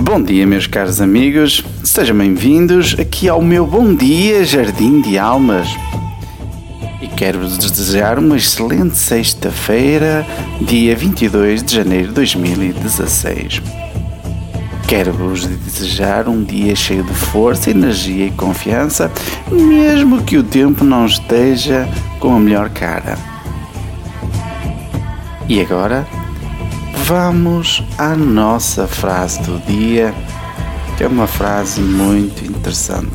Bom dia, meus caros amigos, sejam bem-vindos aqui ao meu Bom Dia Jardim de Almas. E quero-vos desejar uma excelente sexta-feira, dia 22 de janeiro de 2016. Quero-vos desejar um dia cheio de força, energia e confiança, mesmo que o tempo não esteja com a melhor cara. E agora, vamos à nossa frase do dia, que é uma frase muito interessante.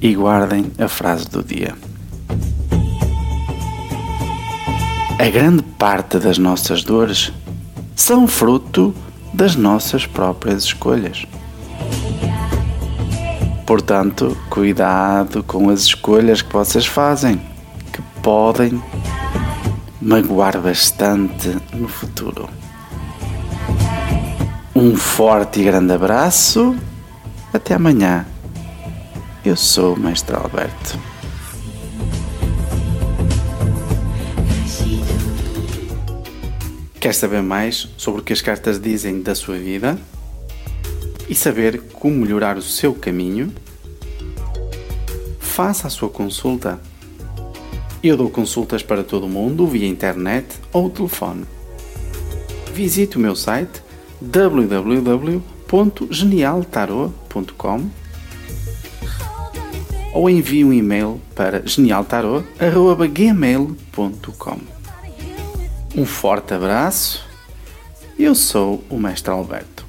E guardem a frase do dia. A grande parte das nossas dores são fruto das nossas próprias escolhas. Portanto, cuidado com as escolhas que vocês fazem, que podem magoar bastante no futuro. Um forte e grande abraço. Até amanhã. Eu sou o Mestre Alberto. Quer saber mais sobre o que as cartas dizem da sua vida? E saber como melhorar o seu caminho? Faça a sua consulta. Eu dou consultas para todo mundo via internet ou telefone. Visite o meu site www.genialtarot.com ou envie um e-mail para genialtarot.gmail.com um forte abraço. Eu sou o Mestre Alberto.